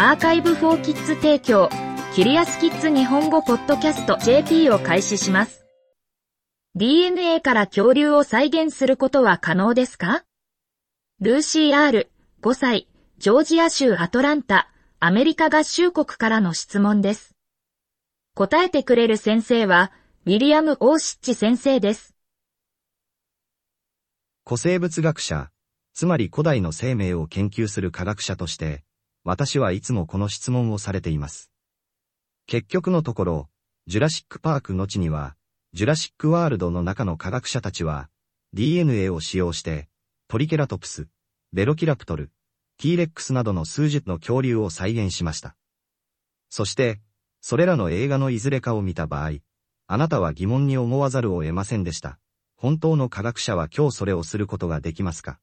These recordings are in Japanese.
アーカイブフォーキッズ提供、キリアスキッズ日本語ポッドキャスト JP を開始します。DNA から恐竜を再現することは可能ですか？ルーシー R、5歳、ジョージア州アトランタ、アメリカ合衆国からの質問です。答えてくれる先生は、ウィリアム・オーシッチ先生です。古生物学者、つまり古代の生命を研究する科学者として、私はいつもこの質問をされています。結局のところ、ジュラシックパーク後には、ジュラシックワールドの中の科学者たちは、DNA を使用して、トリケラトプス、ベロキラプトル、T レックスなどの数十の恐竜を再現しました。そして、それらの映画のいずれかを見た場合、あなたは疑問に思わざるを得ませんでした。本当の科学者は今日それをすることができますか？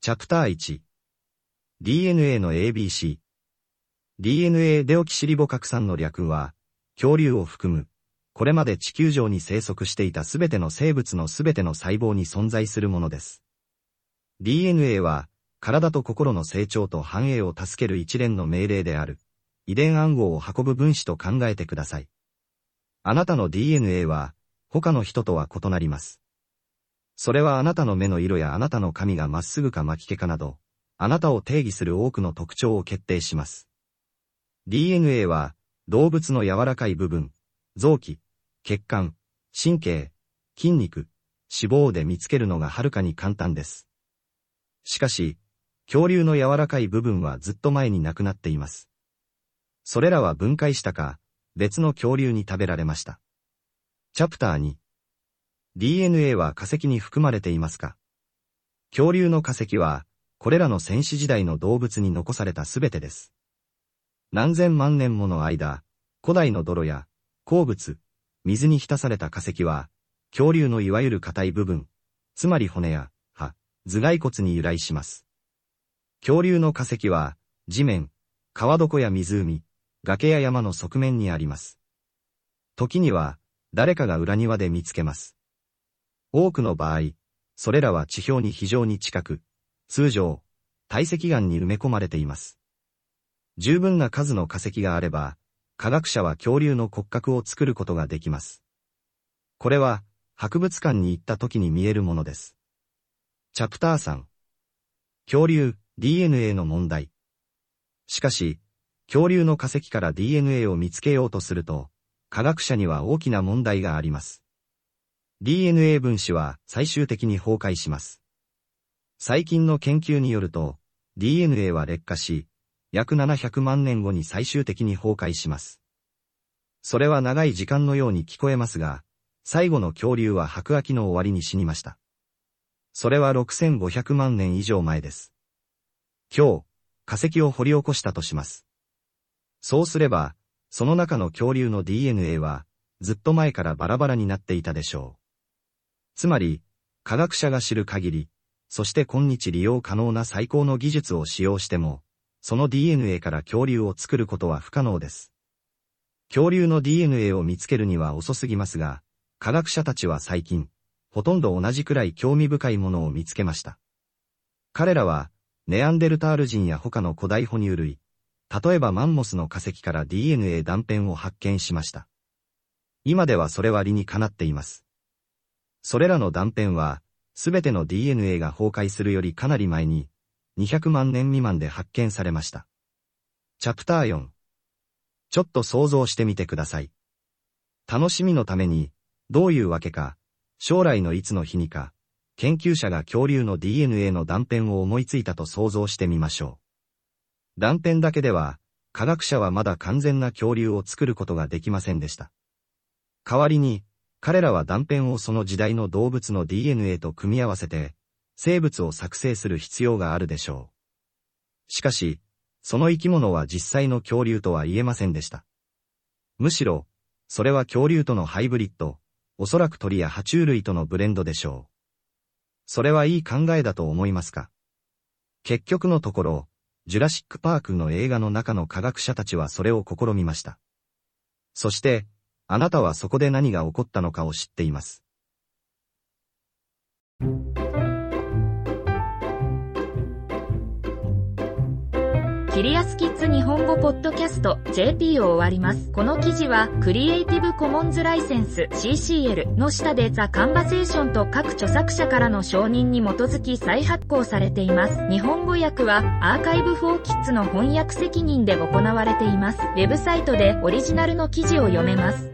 チャプター1 DNA の ABC DNA デオキシリボ核酸の略は、恐竜を含む、これまで地球上に生息していたすべての生物のすべての細胞に存在するものです。DNA は、体と心の成長と繁栄を助ける一連の命令である。遺伝暗号を運ぶ分子と考えてください。あなたの DNA は、他の人とは異なります。それはあなたの目の色やあなたの髪がまっすぐか巻き毛かなど、あなたを定義する多くの特徴を決定します。DNA は、動物の柔らかい部分、臓器、血管、神経、筋肉、脂肪で見つけるのがはるかに簡単です。しかし、恐竜の柔らかい部分はずっと前になくなっています。それらは分解したか、別の恐竜に食べられました。チャプター2 DNA は化石に含まれていますか？恐竜の化石は、これらの戦死時代の動物に残されたすべてです。何千万年もの間、古代の泥や、鉱物、水に浸された化石は、恐竜のいわゆる硬い部分、つまり骨や、歯、頭蓋骨に由来します。恐竜の化石は、地面、川床や湖、崖や山の側面にあります。時には、誰かが裏庭で見つけます。多くの場合、それらは地表に非常に近く、通常、堆積岩に埋め込まれています。十分な数の化石があれば、科学者は恐竜の骨格を作ることができます。これは、博物館に行った時に見えるものです。チャプター3恐竜、DNA の問題。しかし、恐竜の化石から DNA を見つけようとすると、科学者には大きな問題があります。DNA 分子は最終的に崩壊します。最近の研究によると、DNA は劣化し、約700万年後に最終的に崩壊します。それは長い時間のように聞こえますが、最後の恐竜は白亜紀の終わりに死にました。それは6500万年以上前です。今日、化石を掘り起こしたとします。そうすれば、その中の恐竜の DNA は、ずっと前からバラバラになっていたでしょう。つまり、科学者が知る限り、そして今日利用可能な最高の技術を使用しても、その DNA から恐竜を作ることは不可能です。恐竜の DNA を見つけるには遅すぎますが、科学者たちは最近、ほとんど同じくらい興味深いものを見つけました。彼らは、ネアンデルタール人や他の古代哺乳類、例えばマンモスの化石から DNA 断片を発見しました。今ではそれは理にかなっています。それらの断片は、すべての DNA が崩壊するよりかなり前に、200万年未満で発見されました。チャプター4ちょっと想像してみてください。楽しみのために、どういうわけか、将来のいつの日にか、研究者が恐竜の DNA の断片を思いついたと想像してみましょう。断片だけでは、科学者はまだ完全な恐竜を作ることができませんでした。代わりに、彼らは断片をその時代の動物の DNA と組み合わせて、生物を作成する必要があるでしょう。しかし、その生き物は実際の恐竜とは言えませんでした。むしろ、それは恐竜とのハイブリッド、おそらく鳥や爬虫類とのブレンドでしょう。それはいい考えだと思いますか？結局のところ、ジュラシックパークの映画の中の科学者たちはそれを試みました。そして、あなたはそこで何が起こったのかを知っています。キリアスキッズ日本語ポッドキャスト JP を終わります。この記事はクリエイティブコモンズライセンス CCL の下でザ・カンバセーションと各著作者からの承認に基づき再発行されています。日本語訳はアーカイブフォーキッズの翻訳責任で行われています。ウェブサイトでオリジナルの記事を読めます。